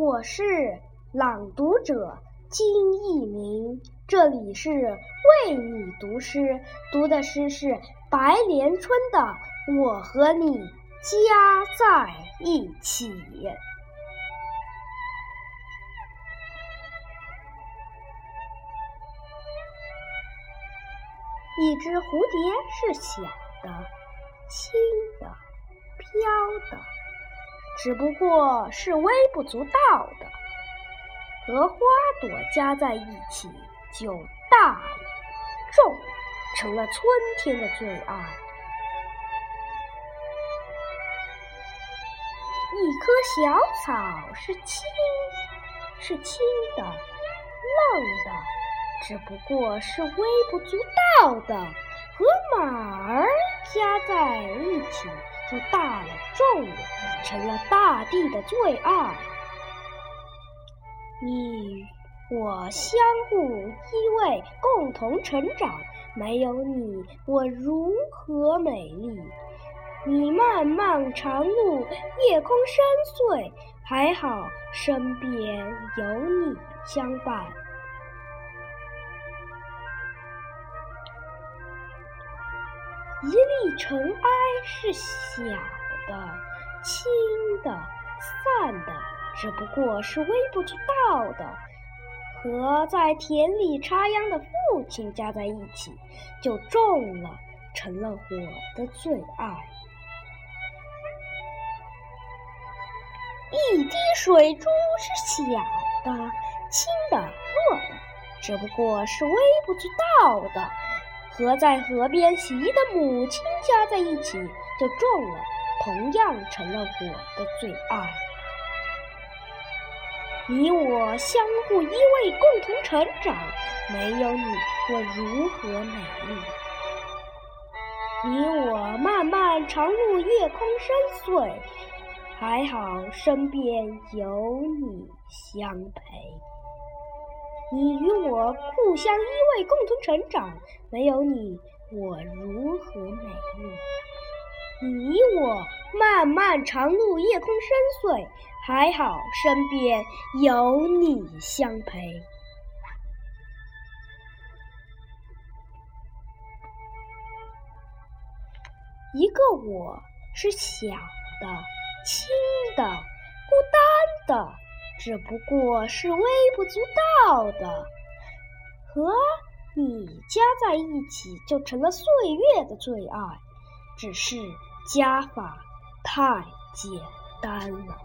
我是朗读者金一鸣，这里是为你读诗，读的诗是白莲春的《我和你家在一起》。一只蝴蝶是小的、轻的、飘的。只不过是微不足道的，和花朵加在一起就大了、重，成了春天的最爱。一棵小草是轻，是轻的、嫩的，只不过是微不足道的，和马儿加在一起。就大了，重了，成了大地的最爱。你我相互依偎，共同成长。没有你，我如何美丽？你漫漫长路，夜空深邃，还好身边有你相伴。一粒尘埃是小的、轻的、散的，只不过是微不足道的，和在田里插秧的父亲加在一起就重了，成了我的最爱。一滴水珠是小的、轻的、弱的，只不过是微不足道的。和在河边洗衣的母亲加在一起就重了，同样成了我的最爱。你我相互依偎，共同成长。没有你，我如何美丽？你我漫漫长路，夜空深邃，还好身边有你相陪。你与我互相依偎，共同成长。没有你，我如何美丽？你我漫漫长路，夜空深邃，还好身边有你相陪。一个我是小的、轻的、孤单的。只不过是微不足道的，和你加在一起就成了岁月的最爱，只是加法太简单了。